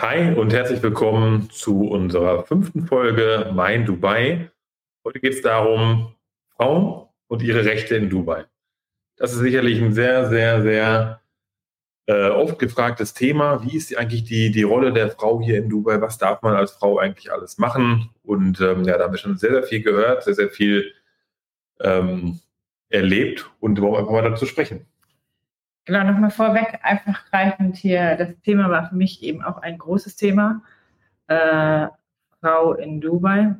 Hi und herzlich willkommen zu unserer fünften Folge Mein Dubai. Heute geht es darum, Frauen und ihre Rechte in Dubai. Das ist sicherlich ein sehr, sehr, sehr äh, oft gefragtes Thema. Wie ist eigentlich die, die Rolle der Frau hier in Dubai? Was darf man als Frau eigentlich alles machen? Und ähm, ja, da haben wir schon sehr, sehr viel gehört, sehr, sehr viel ähm, erlebt und wollen einfach mal dazu sprechen. Genau, nochmal vorweg, einfach greifend hier, das Thema war für mich eben auch ein großes Thema. Äh, Frau in Dubai,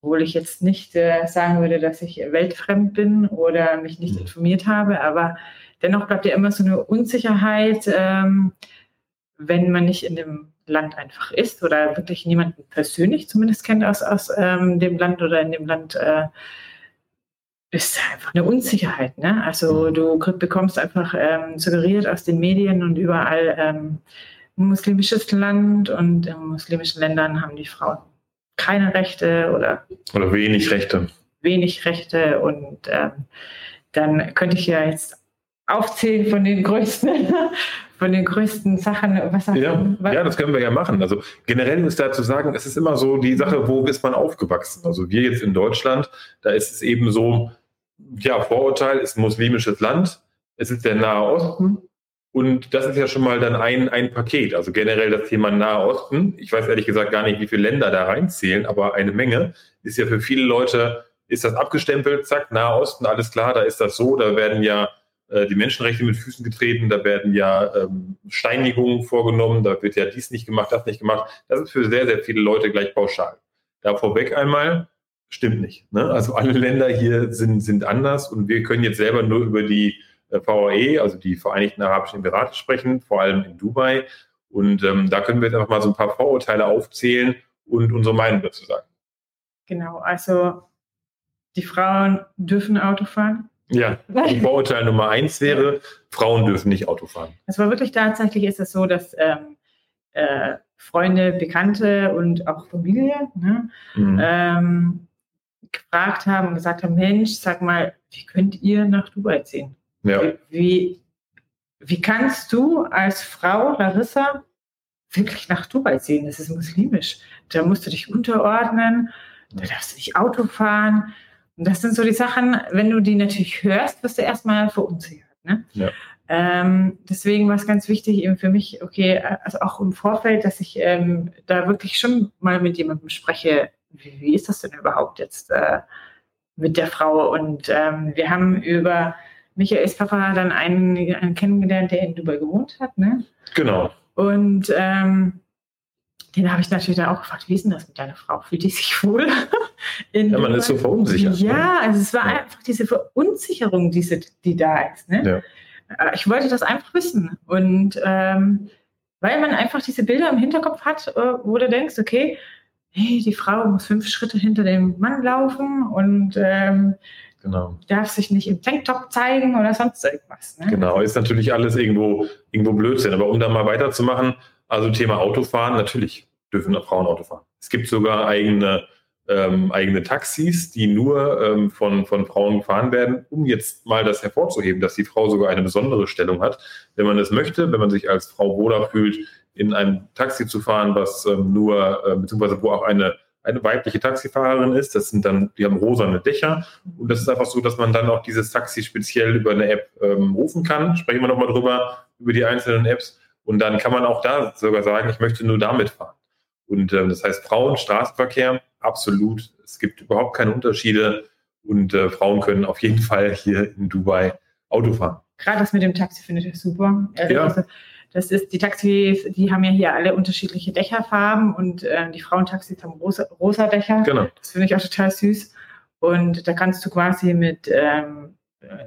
obwohl ich jetzt nicht äh, sagen würde, dass ich weltfremd bin oder mich nicht mhm. informiert habe, aber dennoch bleibt ja immer so eine Unsicherheit, ähm, wenn man nicht in dem Land einfach ist oder wirklich niemanden persönlich zumindest kennt aus, aus ähm, dem Land oder in dem Land. Äh, ist einfach eine Unsicherheit. Ne? Also du bekommst einfach ähm, suggeriert aus den Medien und überall ähm, ein muslimisches Land und in muslimischen Ländern haben die Frauen keine Rechte oder oder wenig Rechte. Wenig Rechte und ähm, dann könnte ich ja jetzt aufzählen von den größten, von den größten Sachen. Was ja, was? ja, das können wir ja machen. Also generell ist da zu sagen, es ist immer so die Sache, wo ist man aufgewachsen? Also wir jetzt in Deutschland, da ist es eben so, ja, Vorurteil ist muslimisches Land, es ist der Nahe Osten und das ist ja schon mal dann ein, ein Paket. Also generell das Thema Nahe Osten. Ich weiß ehrlich gesagt gar nicht, wie viele Länder da reinzählen, aber eine Menge ist ja für viele Leute, ist das abgestempelt, zack, Nahe Osten, alles klar, da ist das so, da werden ja äh, die Menschenrechte mit Füßen getreten, da werden ja ähm, Steinigungen vorgenommen, da wird ja dies nicht gemacht, das nicht gemacht. Das ist für sehr, sehr viele Leute gleich pauschal. Da vorweg einmal, stimmt nicht. Ne? Also alle Länder hier sind, sind anders und wir können jetzt selber nur über die äh, VAE, also die Vereinigten Arabischen Emirate sprechen, vor allem in Dubai. Und ähm, da können wir jetzt einfach mal so ein paar Vorurteile aufzählen und unsere Meinung dazu sagen. Genau, also die Frauen dürfen Auto fahren. Ja, Vorurteil Nummer eins wäre, Frauen dürfen nicht Auto fahren. Es war wirklich tatsächlich ist es so, dass ähm, äh, Freunde, Bekannte und auch Familie ne, mhm. ähm, gefragt haben und gesagt haben, Mensch, sag mal, wie könnt ihr nach Dubai ziehen? Ja. Wie, wie kannst du als Frau, Larissa, wirklich nach Dubai ziehen? Das ist muslimisch. Da musst du dich unterordnen, da darfst du nicht Auto fahren. Und das sind so die Sachen, wenn du die natürlich hörst, wirst du erstmal verunsichert. Ne? Ja. Ähm, deswegen war es ganz wichtig eben für mich, okay, also auch im Vorfeld, dass ich ähm, da wirklich schon mal mit jemandem spreche, wie, wie ist das denn überhaupt jetzt äh, mit der Frau? Und ähm, wir haben über Michaels Papa dann einen, einen kennengelernt, der in Dubai gewohnt hat. Ne? Genau. Und ähm, den habe ich natürlich dann auch gefragt, wie ist denn das mit deiner Frau? Fühlt die sich wohl? ja, man Dubai? ist so verunsichert. Ja, ne? also es war ja. einfach diese Verunsicherung, diese, die da ist. Ne? Ja. Äh, ich wollte das einfach wissen. Und ähm, weil man einfach diese Bilder im Hinterkopf hat, äh, wo du denkst, okay, hey, die Frau muss fünf Schritte hinter dem Mann laufen und ähm, genau. darf sich nicht im Tanktop zeigen oder sonst irgendwas. Ne? Genau, ist natürlich alles irgendwo, irgendwo Blödsinn. Aber um da mal weiterzumachen, also Thema Autofahren, natürlich dürfen Frauen Auto fahren. Es gibt sogar eigene, ähm, eigene Taxis, die nur ähm, von, von Frauen gefahren werden, um jetzt mal das hervorzuheben, dass die Frau sogar eine besondere Stellung hat. Wenn man es möchte, wenn man sich als Frau wohler fühlt, in ein Taxi zu fahren, was ähm, nur, äh, beziehungsweise wo auch eine, eine weibliche Taxifahrerin ist. Das sind dann, die haben rosane Dächer. Und das ist einfach so, dass man dann auch dieses Taxi speziell über eine App ähm, rufen kann. Sprechen wir nochmal drüber, über die einzelnen Apps. Und dann kann man auch da sogar sagen, ich möchte nur damit fahren. Und ähm, das heißt, Frauen, Straßenverkehr, absolut. Es gibt überhaupt keine Unterschiede. Und äh, Frauen können auf jeden Fall hier in Dubai Auto fahren. Gerade das mit dem Taxi finde ich super. Also, ja. Also, das ist, die Taxis, die haben ja hier alle unterschiedliche Dächerfarben und äh, die Frauentaxis haben rosa, rosa Dächer. Genau. Das finde ich auch total süß. Und da kannst du quasi mit ähm,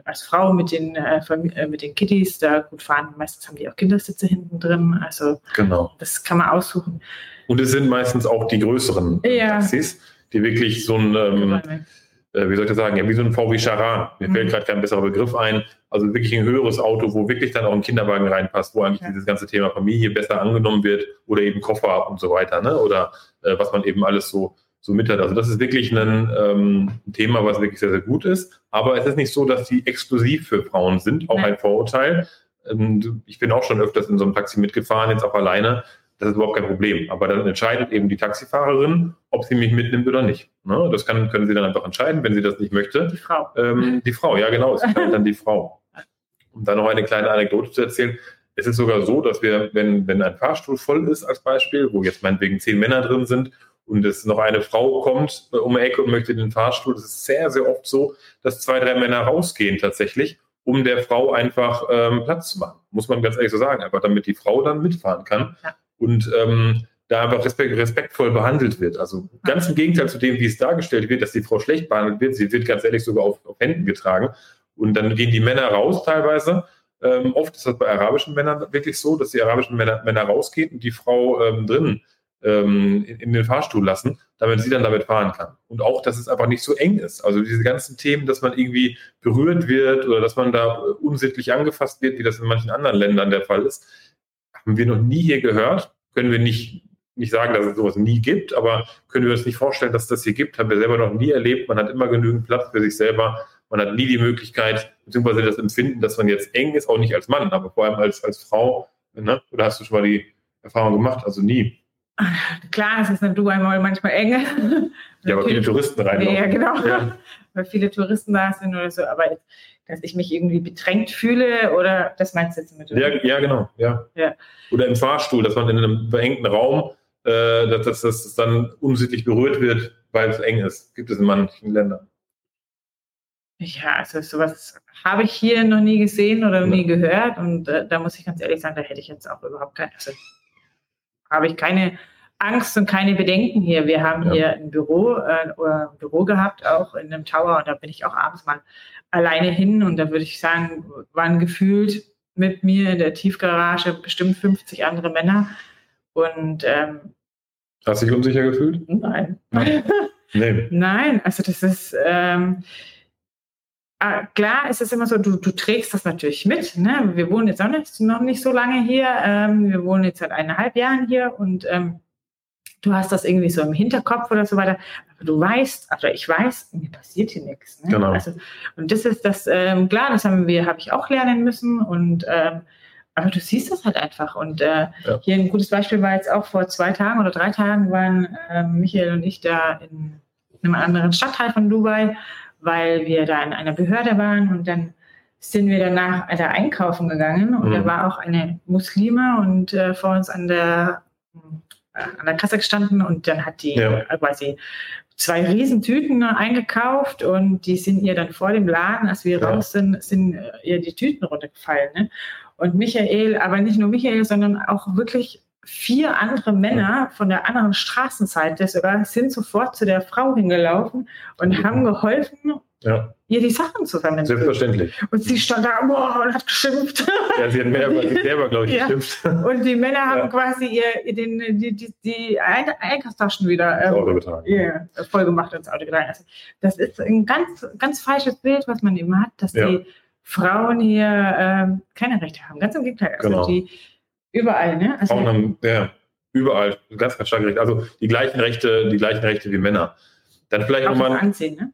als Frau mit den, äh, äh, mit den Kitties da gut fahren. Meistens haben die auch Kindersitze hinten drin. Also genau. das kann man aussuchen. Und es sind meistens auch die größeren ja. Taxis, die wirklich so ein ähm, äh, wie soll ich das sagen, ja, wie so ein VW Charan. Mir mhm. fällt gerade kein besserer Begriff ein. Also wirklich ein höheres Auto, wo wirklich dann auch ein Kinderwagen reinpasst, wo eigentlich ja. dieses ganze Thema Familie besser angenommen wird oder eben Koffer und so weiter, ne? Oder äh, was man eben alles so, so mit hat. Also das ist wirklich ein, ähm, Thema, was wirklich sehr, sehr gut ist. Aber es ist nicht so, dass die exklusiv für Frauen sind, auch Nein. ein Vorurteil. Ähm, ich bin auch schon öfters in so einem Taxi mitgefahren, jetzt auch alleine. Das ist überhaupt kein Problem. Aber dann entscheidet eben die Taxifahrerin, ob sie mich mitnimmt oder nicht. Ne? Das kann, können sie dann einfach entscheiden, wenn sie das nicht möchte. Die Frau. Ähm, die Frau, ja genau, es ist dann die Frau. Um da noch eine kleine Anekdote zu erzählen. Es ist sogar so, dass wir, wenn, wenn ein Fahrstuhl voll ist als Beispiel, wo jetzt meinetwegen zehn Männer drin sind und es noch eine Frau kommt äh, um die Ecke und möchte den Fahrstuhl, das ist sehr, sehr oft so, dass zwei, drei Männer rausgehen tatsächlich, um der Frau einfach ähm, Platz zu machen. Muss man ganz ehrlich so sagen, einfach damit die Frau dann mitfahren kann. Ja und ähm, da einfach respekt, respektvoll behandelt wird. Also ganz im Gegenteil zu dem, wie es dargestellt wird, dass die Frau schlecht behandelt wird. Sie wird ganz ehrlich sogar auf, auf Händen getragen. Und dann gehen die Männer raus teilweise. Ähm, oft ist das bei arabischen Männern wirklich so, dass die arabischen Männer, Männer rausgehen und die Frau ähm, drinnen ähm, in, in, den Fahrstuhl lassen, damit sie dann damit fahren kann. Und auch, dass es einfach nicht so eng ist. Also diese ganzen Themen, dass man irgendwie berührt wird oder dass man da unsittlich angefasst wird, wie das in manchen anderen Ländern der Fall ist, haben wir noch nie hier gehört. Können wir nicht, nicht sagen, dass es sowas nie gibt, aber können wir uns nicht vorstellen, dass es das hier gibt. Haben wir selber noch nie erlebt. Man hat immer genügend Platz für sich selber. Man hat nie die Möglichkeit, beziehungsweise das Empfinden, dass man jetzt eng ist, auch nicht als Mann, aber vor allem als, als Frau. Ne? Oder hast du schon mal die Erfahrung gemacht? Also nie. Klar, es ist in Dubai manchmal eng. Ja, aber viele Touristen reinlaufen. Ja, genau. Ja. Weil viele Touristen da sind oder so. Aber dass ich mich irgendwie bedrängt fühle oder das meinst du jetzt mit? Ja, ja, genau. Ja. ja. Oder im Fahrstuhl, dass man in einem verengten Raum, äh, dass, dass das dann unsittlich berührt wird, weil es eng ist. Gibt es in manchen Ländern. Ja, also sowas habe ich hier noch nie gesehen oder ja. nie gehört. Und äh, da muss ich ganz ehrlich sagen, da hätte ich jetzt auch überhaupt keine, also habe ich keine Angst und keine Bedenken hier. Wir haben ja. hier ein Büro, äh, ein Büro gehabt, auch in einem Tower, und da bin ich auch abends mal alleine hin und da würde ich sagen, waren gefühlt mit mir in der Tiefgarage bestimmt 50 andere Männer. Und ähm, Hast du dich unsicher gefühlt? Nein. Nee. Nein, also das ist ähm, äh, klar ist es immer so, du, du trägst das natürlich mit. Ne? Wir wohnen jetzt auch nicht, noch nicht so lange hier. Ähm, wir wohnen jetzt seit eineinhalb Jahren hier und ähm, du hast das irgendwie so im Hinterkopf oder so weiter. Aber du weißt, oder ich weiß, mir passiert hier nichts. Ne? Genau. Also, und das ist das, ähm, klar, das haben wir, habe ich auch lernen müssen und ähm, aber du siehst das halt einfach. Und äh, ja. hier ein gutes Beispiel war jetzt auch vor zwei Tagen oder drei Tagen waren äh, Michael und ich da in einem anderen Stadtteil von Dubai, weil wir da in einer Behörde waren und dann sind wir danach da einkaufen gegangen und mhm. da war auch eine Muslime und äh, vor uns an der an der Kasse gestanden und dann hat die ja. quasi zwei Riesentüten eingekauft und die sind ihr dann vor dem Laden, als wir ja. raus sind, sind äh, ihr die Tüten runtergefallen. Ne? Und Michael, aber nicht nur Michael, sondern auch wirklich vier andere Männer von der anderen Straßenseite sogar sind sofort zu der Frau hingelaufen und haben geholfen, ja. ihr die Sachen zusammen. Selbstverständlich. Und sie stand da boah, und hat geschimpft. Ja, sie hat mehr bei sich selber, glaube ich, ja. geschimpft. Und die Männer haben ja. quasi ihr, den, die, die, die Einkaufstaschen wieder ähm, Auto getragen. Yeah, voll gemacht ins Auto getragen. Also, das ist ein ganz, ganz falsches Bild, was man eben hat, dass die Frauen hier ähm, keine Rechte haben. Ganz im Gegenteil. Also genau. die überall, ne? Also, Frauen haben, ja, überall ganz, ganz stark Rechte. Also die gleichen Rechte, die gleichen Rechte wie Männer. Dann vielleicht nochmal. Ansehen, ne?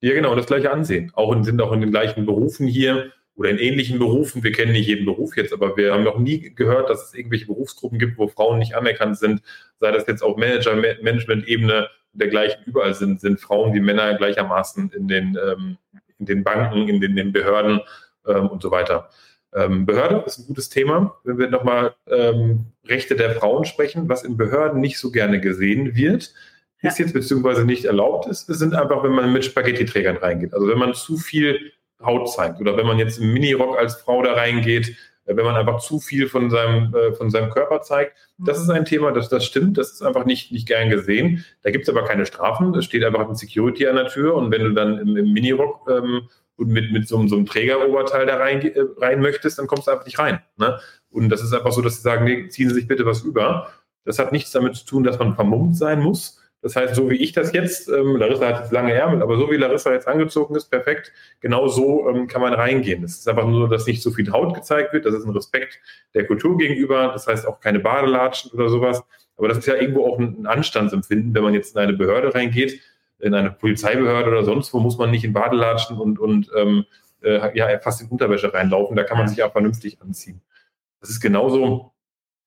Ja, genau, das gleiche Ansehen. Auch in, sind auch in den gleichen Berufen hier oder in ähnlichen Berufen. Wir kennen nicht jeden Beruf jetzt, aber wir haben noch nie gehört, dass es irgendwelche Berufsgruppen gibt, wo Frauen nicht anerkannt sind. Sei das jetzt auf Manager, Management-Ebene dergleichen. Überall sind, sind Frauen wie Männer gleichermaßen in den, ähm, in den Banken, in den, den Behörden ähm, und so weiter. Ähm, Behörde ist ein gutes Thema. Wenn wir nochmal ähm, Rechte der Frauen sprechen, was in Behörden nicht so gerne gesehen wird, ist jetzt beziehungsweise nicht erlaubt ist, sind einfach, wenn man mit Spaghetti-Trägern reingeht. Also wenn man zu viel Haut zeigt oder wenn man jetzt im Minirock als Frau da reingeht, äh, wenn man einfach zu viel von seinem, äh, von seinem Körper zeigt. Das ist ein Thema, das, das stimmt, das ist einfach nicht, nicht gern gesehen. Da gibt es aber keine Strafen, es steht einfach ein Security an der Tür und wenn du dann im, im Minirock ähm, und mit, mit so, so einem Trägeroberteil da rein, äh, rein möchtest, dann kommst du einfach nicht rein. Ne? Und das ist einfach so, dass sie sagen, nee, ziehen Sie sich bitte was über. Das hat nichts damit zu tun, dass man vermummt sein muss, das heißt, so wie ich das jetzt, ähm, Larissa hat jetzt lange Ärmel, aber so wie Larissa jetzt angezogen ist, perfekt, genau so ähm, kann man reingehen. Es ist einfach nur, dass nicht so viel Haut gezeigt wird. Das ist ein Respekt der Kultur gegenüber. Das heißt auch keine Badelatschen oder sowas. Aber das ist ja irgendwo auch ein Anstandsempfinden, wenn man jetzt in eine Behörde reingeht, in eine Polizeibehörde oder sonst wo, muss man nicht in Badelatschen und, und ähm, äh, ja, fast in Unterwäsche reinlaufen. Da kann man sich auch vernünftig anziehen. Das ist genauso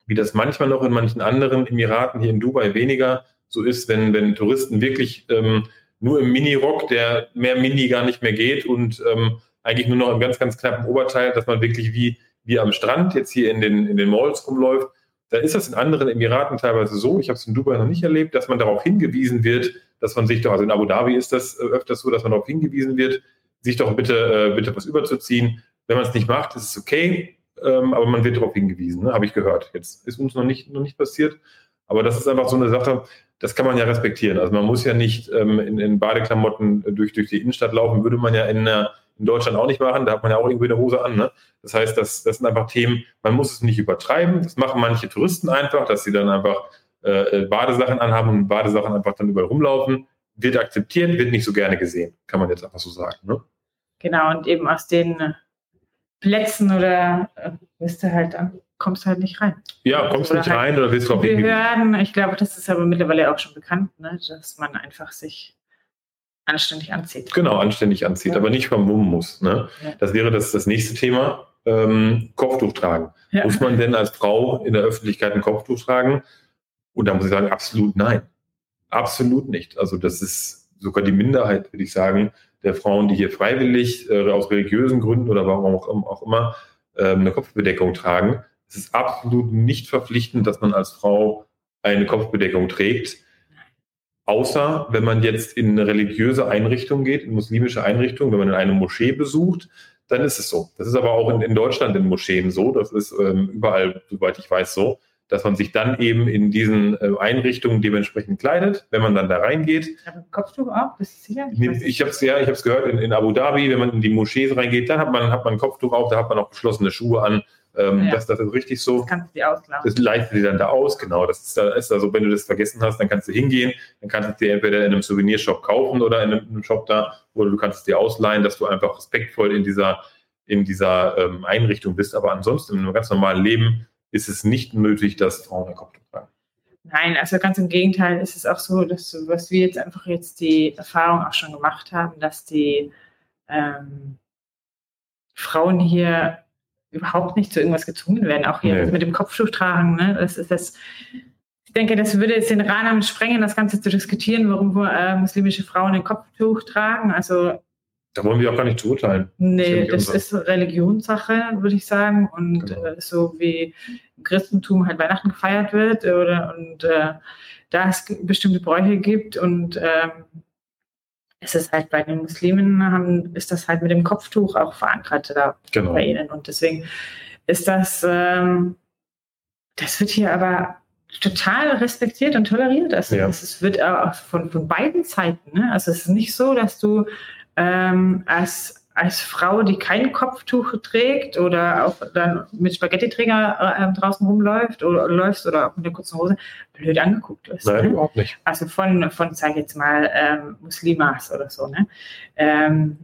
wie das manchmal noch in manchen anderen Emiraten, hier in Dubai weniger so ist, wenn, wenn Touristen wirklich ähm, nur im Mini-Rock, der mehr Mini gar nicht mehr geht und ähm, eigentlich nur noch im ganz, ganz knappen Oberteil, dass man wirklich wie, wie am Strand jetzt hier in den, in den Malls rumläuft. Da ist das in anderen Emiraten teilweise so, ich habe es in Dubai noch nicht erlebt, dass man darauf hingewiesen wird, dass man sich doch, also in Abu Dhabi ist das äh, öfters so, dass man darauf hingewiesen wird, sich doch bitte, äh, bitte was überzuziehen. Wenn man es nicht macht, ist es okay, ähm, aber man wird darauf hingewiesen, ne? habe ich gehört. Jetzt ist uns noch nicht, noch nicht passiert, aber das ist einfach so eine Sache, das kann man ja respektieren. Also man muss ja nicht ähm, in, in, Badeklamotten durch, durch die Innenstadt laufen, würde man ja in, in Deutschland auch nicht machen, da hat man ja auch irgendwie eine Hose an. Ne? Das heißt, das, das sind einfach Themen, man muss es nicht übertreiben. Das machen manche Touristen einfach, dass sie dann einfach äh, äh Badesachen anhaben und Badesachen einfach dann überall rumlaufen. Wird akzeptiert, wird nicht so gerne gesehen, kann man jetzt einfach so sagen. Ne? Genau, und eben aus den Plätzen oder äh, wirst du halt kommst du halt nicht rein. Ja, kommst du nicht halt rein oder willst du auch Behörden, ich glaube, das ist aber mittlerweile auch schon bekannt, ne, dass man einfach sich anständig anzieht. Genau, anständig anzieht, ja. aber nicht vermummen muss. Ne? Ja. Das wäre das, das nächste Thema. Ähm, Kopftuch tragen. Ja. Muss man denn als Frau in der Öffentlichkeit ein Kopftuch tragen? Und da muss ich sagen, absolut nein. Absolut nicht. Also das ist sogar die Minderheit, würde ich sagen, der Frauen, die hier freiwillig äh, aus religiösen Gründen oder warum auch, auch immer äh, eine Kopfbedeckung tragen. Es ist absolut nicht verpflichtend, dass man als Frau eine Kopfbedeckung trägt. Außer wenn man jetzt in eine religiöse Einrichtung geht, in muslimische Einrichtung, wenn man in eine Moschee besucht, dann ist es so. Das ist aber auch in, in Deutschland in Moscheen so. Das ist ähm, überall, soweit ich weiß, so, dass man sich dann eben in diesen äh, Einrichtungen dementsprechend kleidet, wenn man dann da reingeht. Aber Kopftuch auch? Bist du sicher? Ich, ich habe es ja, ich habe es gehört in, in, Abu Dhabi, wenn man in die Moschees reingeht, dann hat man hat man ein Kopftuch auf, da hat man auch geschlossene Schuhe an. Ähm, ja. das, das ist richtig so. Das kannst du dir auslassen. Das leitet dir dann da aus, genau. Das ist da, ist da so, wenn du das vergessen hast, dann kannst du hingehen, dann kannst du es dir entweder in einem Souvenirshop kaufen oder in einem, Shop da, oder du kannst es dir ausleihen, dass du einfach respektvoll in dieser, in dieser ähm, Einrichtung bist. Aber ansonsten in einem ganz normalen Leben ist es nicht nötig, dass Frauen ein Kopftuch tragen. Nein, also ganz im Gegenteil ist es auch so, dass was wir jetzt einfach jetzt die Erfahrung auch schon gemacht haben, dass die ähm, Frauen hier überhaupt nicht zu irgendwas gezwungen werden. Auch hier nee. mit dem Kopftuch tragen. Ne? Das ist das. Ich denke, das würde jetzt den Rahmen sprengen, das Ganze zu diskutieren, warum äh, muslimische Frauen ein Kopftuch tragen. Also da wollen wir auch gar nicht zu urteilen. Nee, das, ist Religionssache, würde ich sagen. Und genau. äh, so wie im Christentum halt Weihnachten gefeiert wird oder und äh, da es bestimmte Bräuche gibt und ähm, es ist halt bei den Muslimen haben, ist das halt mit dem Kopftuch auch verankert da genau. bei ihnen. Und deswegen ist das, ähm, das wird hier aber total respektiert und toleriert. Also ja. es wird auch von, von beiden Seiten. Ne? Also es ist nicht so, dass du ähm, als als Frau, die kein Kopftuch trägt oder auch dann mit Spaghetti-Träger äh, draußen rumläuft oder läufst oder auch mit einer kurzen Hose, blöd angeguckt wirst. Nein, ne? überhaupt nicht. Also von, von sag ich jetzt mal, ähm, Muslimas oder so. Ne? Ähm,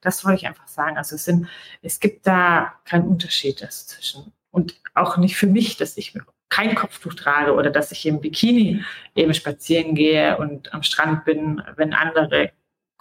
das wollte ich einfach sagen. Also es, sind, es gibt da keinen Unterschied dazwischen. Und auch nicht für mich, dass ich kein Kopftuch trage oder dass ich im Bikini eben spazieren gehe und am Strand bin, wenn andere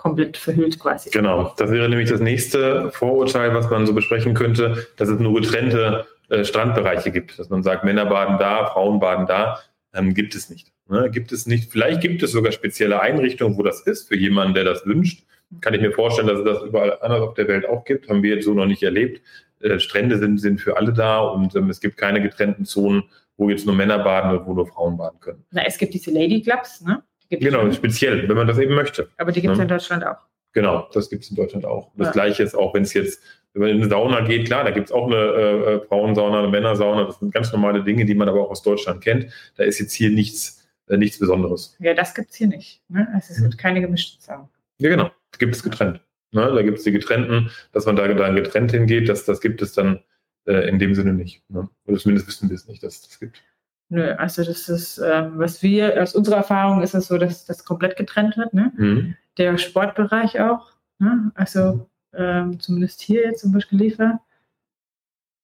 komplett verhüllt quasi. Genau, das wäre nämlich das nächste Vorurteil, was man so besprechen könnte, dass es nur getrennte äh, Strandbereiche gibt, dass man sagt, Männer baden da, Frauen baden da, ähm, gibt es nicht. Ne? Gibt es nicht. Vielleicht gibt es sogar spezielle Einrichtungen, wo das ist, für jemanden, der das wünscht. Kann ich mir vorstellen, dass es das überall anders auf der Welt auch gibt. Haben wir jetzt so noch nicht erlebt. Äh, Strände sind, sind für alle da und ähm, es gibt keine getrennten Zonen, wo jetzt nur Männer baden oder wo nur Frauen baden können. Na, es gibt diese Lady Clubs, ne? Genau, speziell, wenn man das eben möchte. Aber die gibt es ja. in Deutschland auch. Genau, das gibt es in Deutschland auch. Das ja. gleiche ist auch, wenn es jetzt, wenn man in eine Sauna geht, klar, da gibt es auch eine äh, äh, Frauensauna, eine Männersauna, das sind ganz normale Dinge, die man aber auch aus Deutschland kennt. Da ist jetzt hier nichts, äh, nichts Besonderes. Ja, das gibt es hier nicht. Ne? Also es gibt mhm. keine gemischten Saunen. Ja, genau. Da gibt es getrennt. Ne? Da gibt es die getrennten, dass man da dann getrennt hingeht, das, das gibt es dann äh, in dem Sinne nicht. Ne? Oder zumindest wissen wir es nicht, dass es das gibt. Nö, also das ist, ähm, was wir, aus unserer Erfahrung ist es so, dass das komplett getrennt wird. Ne? Mhm. Der Sportbereich auch. Ne? Also ähm, zumindest hier jetzt zum Beispiel Liefer.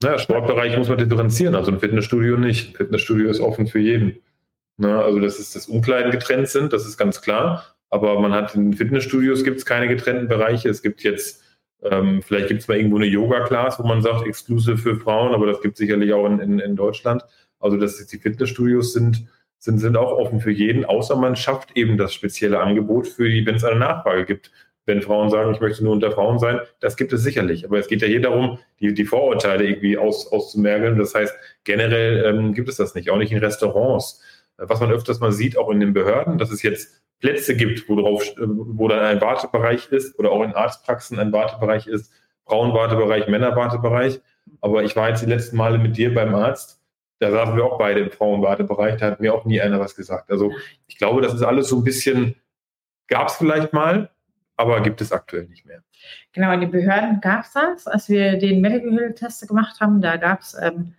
Ja, Sportbereich muss man differenzieren, also ein Fitnessstudio nicht. Fitnessstudio ist offen für jeden. Ne? Also dass es das Umkleiden getrennt sind, das ist ganz klar. Aber man hat in Fitnessstudios gibt es keine getrennten Bereiche. Es gibt jetzt, ähm, vielleicht gibt es mal irgendwo eine Yoga-Class, wo man sagt, exklusiv für Frauen, aber das gibt es sicherlich auch in, in, in Deutschland. Also dass die Fitnessstudios sind, sind, sind auch offen für jeden, außer man schafft eben das spezielle Angebot für die, wenn es eine Nachfrage gibt. Wenn Frauen sagen, ich möchte nur unter Frauen sein, das gibt es sicherlich. Aber es geht ja hier darum, die, die Vorurteile irgendwie aus, auszumergeln. Das heißt, generell ähm, gibt es das nicht, auch nicht in Restaurants. Was man öfters mal sieht, auch in den Behörden, dass es jetzt Plätze gibt, wo, drauf, wo dann ein Wartebereich ist oder auch in Arztpraxen ein Wartebereich ist, Frauenwartebereich, Männerwartebereich. Aber ich war jetzt die letzten Male mit dir beim Arzt, da saßen wir auch beide im Frauenwartebereich, da hat mir auch nie einer was gesagt. Also ich glaube, das ist alles so ein bisschen, gab es vielleicht mal, aber gibt es aktuell nicht mehr. Genau, in den Behörden gab es das. Als wir den Medical Hill Test gemacht haben, da gab es ähm,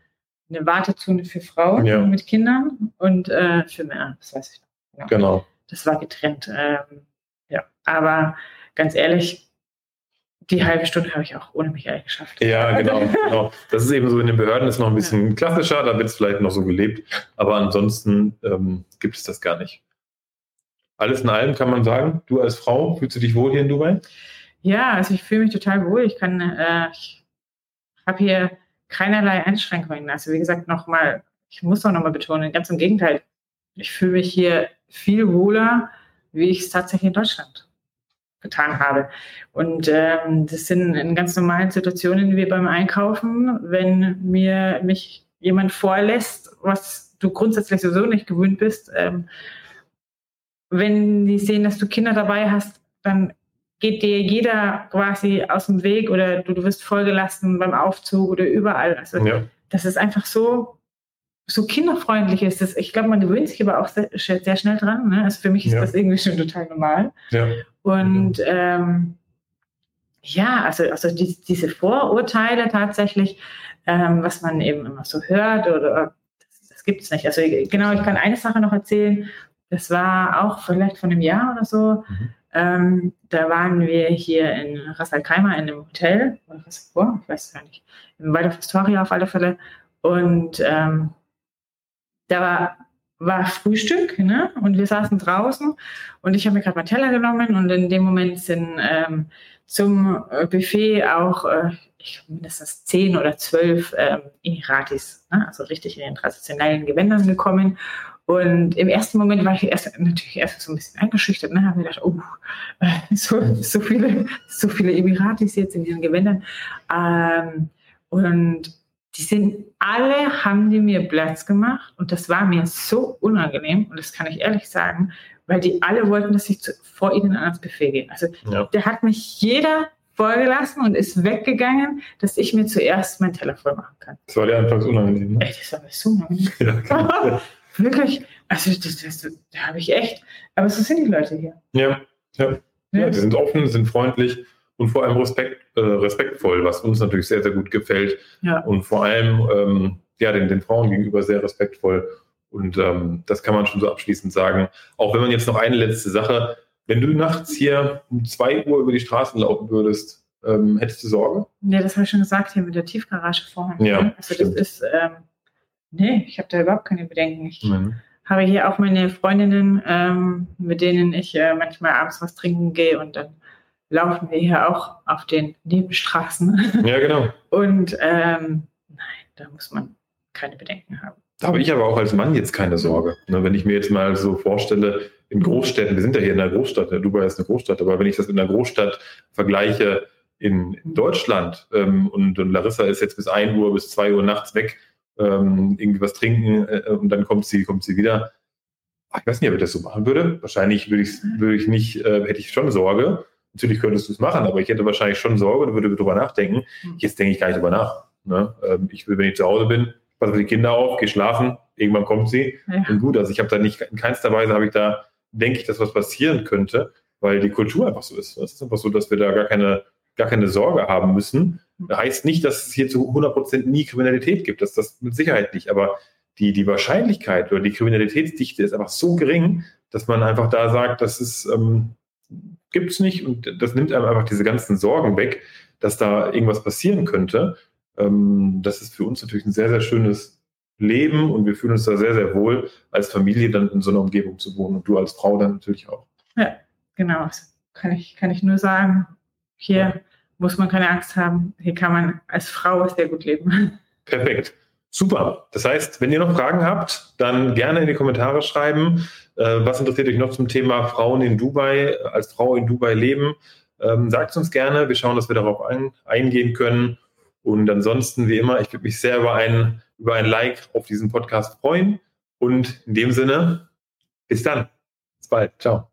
eine Wartezone für Frauen ja. mit Kindern und äh, für Männer, das weiß ich noch. Genau. genau. Das war getrennt. Ähm, ja, aber ganz ehrlich, die halbe Stunde habe ich auch ohne Michael geschafft. Ja, genau, genau. Das ist eben so in den Behörden ist noch ein bisschen ja. klassischer, da wird es vielleicht noch so gelebt, aber ansonsten ähm, gibt es das gar nicht. Alles in allem kann man sagen, du als Frau, fühlst du dich wohl hier in Dubai? Ja, also ich fühle mich total wohl. Ich kann, äh, ich habe hier keinerlei Einschränkungen. Also wie gesagt, nochmal, ich muss auch nochmal betonen, ganz im Gegenteil, ich fühle mich hier viel wohler, wie ich es tatsächlich in Deutschland getan habe. Und ähm, das sind in ganz normalen Situationen wie beim Einkaufen, wenn mir mich jemand vorlässt, was du grundsätzlich sowieso nicht gewöhnt bist. Ähm, wenn die sehen, dass du Kinder dabei hast, dann geht dir jeder quasi aus dem Weg oder du, du wirst vollgelassen beim Aufzug oder überall. Also ja. das ist einfach so so kinderfreundlich ist es. Ich glaube, man gewöhnt sich aber auch sehr, sehr schnell dran. Ne? Also für mich ist ja. das irgendwie schon total normal. Ja. Und mhm. ähm, ja, also, also die, diese Vorurteile tatsächlich, ähm, was man eben immer so hört, oder das, das gibt es nicht. Also genau, ich kann eine Sache noch erzählen. Das war auch vielleicht von einem Jahr oder so. Mhm. Ähm, da waren wir hier in Ras Al Khaimah in einem Hotel, oder was vor, ich weiß es gar nicht, in Waldorf Astoria auf alle Fälle. Und ähm, da war, war Frühstück ne? und wir saßen draußen und ich habe mir gerade meinen Teller genommen und in dem Moment sind ähm, zum äh, Buffet auch äh, ich, mindestens zehn oder zwölf ähm, Emiratis, ne? also richtig in den traditionellen Gewändern gekommen. Und im ersten Moment war ich erst, natürlich erst so ein bisschen eingeschüchtert, ne? habe mir gedacht, oh, so, so, viele, so viele Emiratis jetzt in ihren Gewändern. Ähm, und die sind alle, haben die mir Platz gemacht und das war mir so unangenehm und das kann ich ehrlich sagen, weil die alle wollten, dass ich zu, vor ihnen ans Buffet gehe. Also ja. der hat mich jeder vorgelassen und ist weggegangen, dass ich mir zuerst mein Teller voll machen kann. Das war dir anfangs unangenehm, ne? Ey, das war mir so unangenehm. Ja, genau. Wirklich, also das, das, da habe ich echt, aber so sind die Leute hier. Ja, ja. ja, die sind offen, sind freundlich und vor allem Respekt, äh, respektvoll, was uns natürlich sehr, sehr gut gefällt. Ja. Und vor allem ähm, ja, den, den Frauen gegenüber sehr respektvoll. Und ähm, das kann man schon so abschließend sagen. Auch wenn man jetzt noch eine letzte Sache, wenn du nachts hier um 2 Uhr über die Straßen laufen würdest, ähm, hättest du Sorge? Nee, das habe ich schon gesagt hier mit der Tiefgarage vorhin. Ja, ne? also stimmt. das ist, ähm, nee, ich habe da überhaupt keine Bedenken. Ich mhm. habe hier auch meine Freundinnen, ähm, mit denen ich äh, manchmal abends was trinken gehe und dann laufen wir hier auch auf den Nebenstraßen. Ja, genau. Und ähm, nein, da muss man keine Bedenken haben. Da habe ich aber auch als Mann jetzt keine Sorge. Ne, wenn ich mir jetzt mal so vorstelle, in Großstädten, wir sind ja hier in einer Großstadt, Dubai ist eine Großstadt, aber wenn ich das in einer Großstadt vergleiche in, in Deutschland ähm, und, und, Larissa ist jetzt bis 1 Uhr, bis 2 Uhr nachts weg, ähm, irgendwie was trinken äh, und dann kommt sie, kommt sie wieder. Ich weiß nicht, ob ich das so machen würde. Wahrscheinlich würde ich, würde ich nicht, äh, hätte ich schon Sorge. Natürlich könntest du es machen, aber ich hätte wahrscheinlich schon Sorge und würde darüber nachdenken. Hm. Jetzt denke ich gar nicht darüber nach. Ne? Ähm, ich will, wenn ich zu Hause bin, passe auf die Kinder auf, gehe schlafen, irgendwann kommt sie. Ja. Und gut, also ich habe da nicht, in keinster Weise habe ich da, denke ich, dass was passieren könnte, weil die Kultur einfach so ist. Es ist einfach so, dass wir da gar keine, gar keine Sorge haben müssen. Das heißt nicht, dass es hier zu 100 Prozent nie Kriminalität gibt. Das ist das mit Sicherheit nicht. Aber die, die Wahrscheinlichkeit oder die Kriminalitätsdichte ist einfach so gering, dass man einfach da sagt, das ist, ähm, gibt es nicht und das nimmt einem einfach diese ganzen Sorgen weg, dass da irgendwas passieren könnte. Ähm, das ist für uns natürlich ein sehr, sehr schönes Leben und wir fühlen uns da sehr, sehr wohl, als Familie dann in so einer Umgebung zu wohnen und du als Frau dann natürlich auch. Ja, genau. Das kann ich, kann ich nur sagen. Hier ja. muss man keine Angst haben. Hier kann man als Frau sehr gut leben. Perfekt. Super. Das heißt, wenn ihr noch Fragen habt, dann gerne in die Kommentare schreiben. Äh, was interessiert euch noch zum Thema Frauen in Dubai, als Frau in Dubai leben? Ähm, sagt es uns gerne. Wir schauen, dass wir darauf ein, eingehen können. Und ansonsten, wie immer, ich würde mich sehr über ein, über ein Like auf diesen Podcast freuen. Und in dem Sinne, bis dann. Bis bald. Ciao.